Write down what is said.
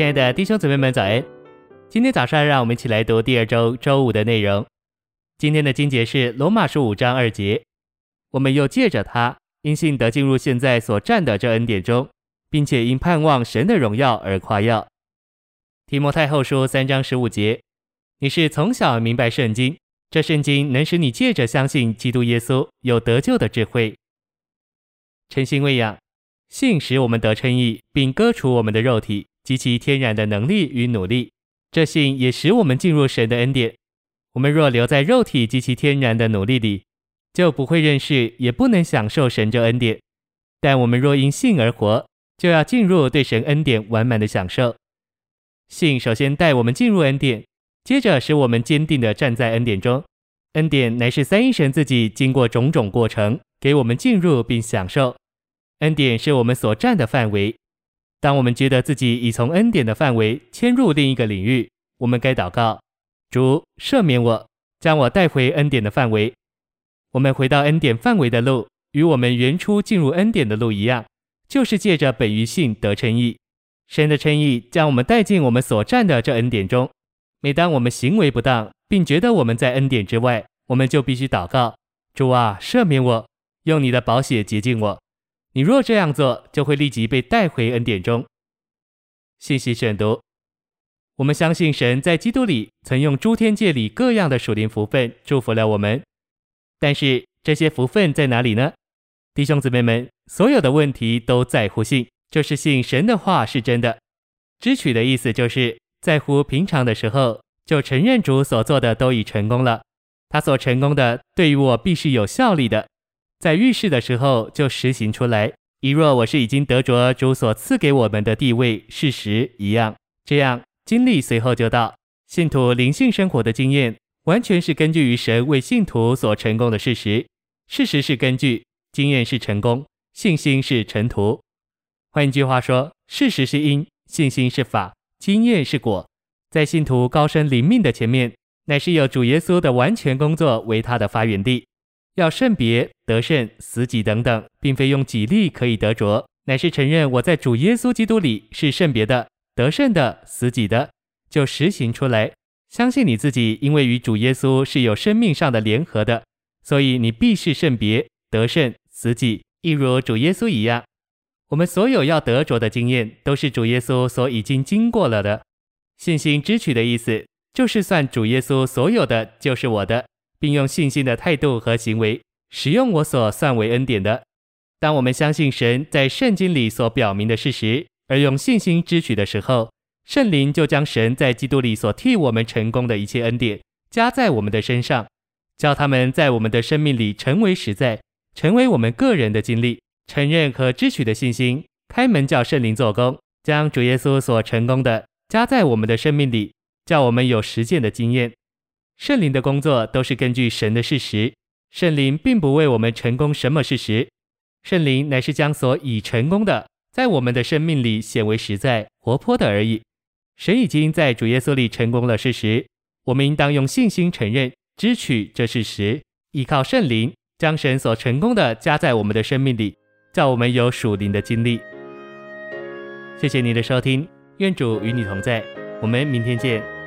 亲爱的弟兄姊妹们，早安！今天早上，让我们一起来读第二周周五的内容。今天的经节是罗马书五章二节。我们又借着他，因信得进入现在所占的这恩典中，并且因盼望神的荣耀而夸耀。提摩太后书三章十五节。你是从小明白圣经，这圣经能使你借着相信基督耶稣有得救的智慧。诚心喂养，信使我们得称义，并割除我们的肉体及其天然的能力与努力。这信也使我们进入神的恩典。我们若留在肉体及其天然的努力里，就不会认识，也不能享受神这恩典。但我们若因信而活，就要进入对神恩典完满的享受。信首先带我们进入恩典，接着使我们坚定地站在恩典中。恩典乃是三一神自己经过种种过程，给我们进入并享受。恩典是我们所占的范围。当我们觉得自己已从恩典的范围迁入另一个领域，我们该祷告：主赦免我，将我带回恩典的范围。我们回到恩典范围的路，与我们原初进入恩典的路一样，就是借着本于信得称义。神的称义将我们带进我们所占的这恩典中。每当我们行为不当，并觉得我们在恩典之外，我们就必须祷告：主啊，赦免我，用你的宝血洁净我。你若这样做，就会立即被带回恩典中。信息选读：我们相信神在基督里曾用诸天界里各样的属灵福分祝福了我们，但是这些福分在哪里呢？弟兄姊妹们，所有的问题都在乎信，就是信神的话是真的。支取的意思就是在乎平常的时候，就承认主所做的都已成功了，他所成功的对于我必是有效力的。在遇事的时候就实行出来，一若我是已经得着主所赐给我们的地位事实一样，这样经历随后就到。信徒灵性生活的经验，完全是根据于神为信徒所成功的事实，事实是根据，经验是成功，信心是臣途。换一句话说，事实是因，信心是法，经验是果。在信徒高升灵命的前面，乃是有主耶稣的完全工作为他的发源地。要圣别、得胜、死己等等，并非用己力可以得着，乃是承认我在主耶稣基督里是圣别的、得胜的、死己的，就实行出来。相信你自己，因为与主耶稣是有生命上的联合的，所以你必是圣别、得胜、死己，一如主耶稣一样。我们所有要得着的经验，都是主耶稣所已经经过了的。信心支取的意思，就是算主耶稣所有的就是我的。并用信心的态度和行为，使用我所算为恩典的。当我们相信神在圣经里所表明的事实，而用信心支取的时候，圣灵就将神在基督里所替我们成功的一切恩典加在我们的身上，叫他们在我们的生命里成为实在，成为我们个人的经历。承认和支取的信心，开门叫圣灵做工，将主耶稣所成功的加在我们的生命里，叫我们有实践的经验。圣灵的工作都是根据神的事实，圣灵并不为我们成功什么事实，圣灵乃是将所已成功的在我们的生命里显为实在、活泼的而已。神已经在主耶稣里成功了事实，我们应当用信心承认、支取这事实，依靠圣灵将神所成功的加在我们的生命里，叫我们有属灵的经历。谢谢你的收听，愿主与你同在，我们明天见。